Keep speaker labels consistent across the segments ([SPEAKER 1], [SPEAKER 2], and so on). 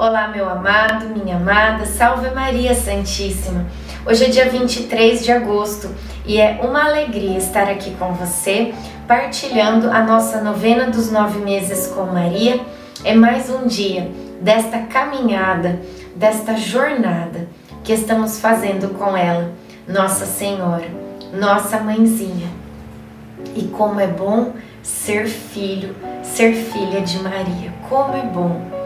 [SPEAKER 1] Olá, meu amado, minha amada, salve Maria Santíssima. Hoje é dia 23 de agosto e é uma alegria estar aqui com você, partilhando a nossa novena dos nove meses com Maria. É mais um dia desta caminhada, desta jornada que estamos fazendo com ela, Nossa Senhora, nossa mãezinha. E como é bom ser filho, ser filha de Maria, como é bom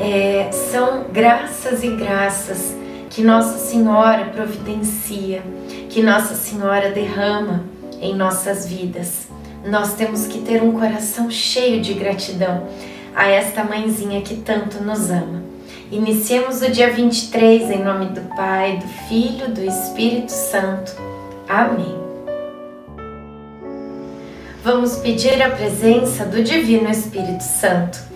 [SPEAKER 1] é, são graças e graças que Nossa Senhora providencia, que Nossa Senhora derrama em nossas vidas. Nós temos que ter um coração cheio de gratidão a esta mãezinha que tanto nos ama. Iniciemos o dia 23 em nome do Pai, do Filho, do Espírito Santo. Amém. Vamos pedir a presença do Divino Espírito Santo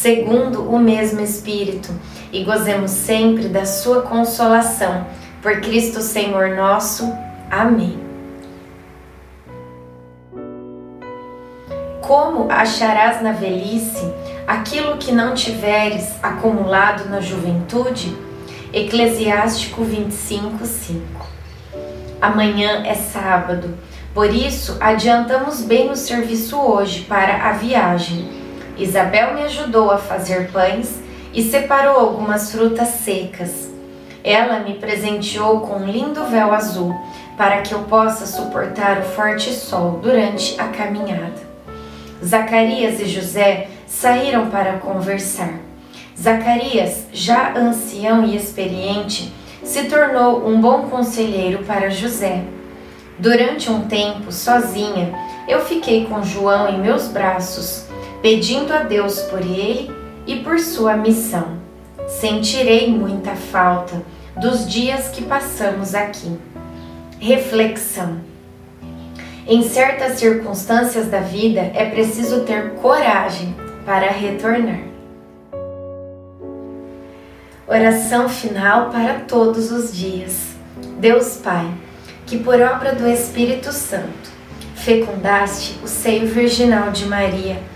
[SPEAKER 1] segundo o mesmo Espírito e gozemos sempre da sua consolação. Por Cristo Senhor nosso. Amém. Como acharás na velhice aquilo que não tiveres acumulado na juventude? Eclesiástico 25, 5. Amanhã é sábado, por isso adiantamos bem o serviço hoje para a viagem. Isabel me ajudou a fazer pães e separou algumas frutas secas. Ela me presenteou com um lindo véu azul para que eu possa suportar o forte sol durante a caminhada. Zacarias e José saíram para conversar. Zacarias, já ancião e experiente, se tornou um bom conselheiro para José. Durante um tempo, sozinha, eu fiquei com João em meus braços, pedindo a Deus por ele e por sua missão. Sentirei muita falta dos dias que passamos aqui. Reflexão. Em certas circunstâncias da vida é preciso ter coragem para retornar. Oração final para todos os dias. Deus Pai, que por obra do Espírito Santo fecundaste o seio virginal de Maria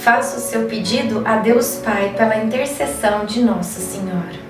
[SPEAKER 1] faça o seu pedido a Deus Pai pela intercessão de Nossa Senhora.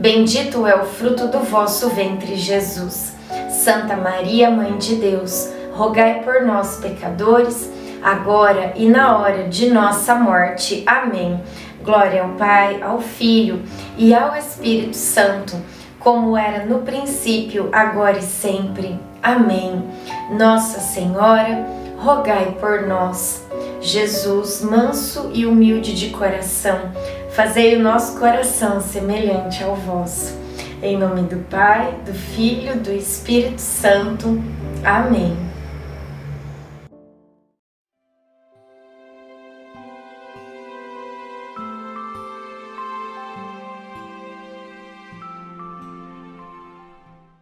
[SPEAKER 1] bendito é o fruto do vosso ventre, Jesus. Santa Maria, Mãe de Deus, rogai por nós, pecadores, agora e na hora de nossa morte. Amém. Glória ao Pai, ao Filho e ao Espírito Santo, como era no princípio, agora e sempre. Amém. Nossa Senhora, rogai por nós. Jesus, manso e humilde de coração, fazei o nosso coração semelhante ao vosso. Em nome do Pai, do Filho, do Espírito Santo. Amém.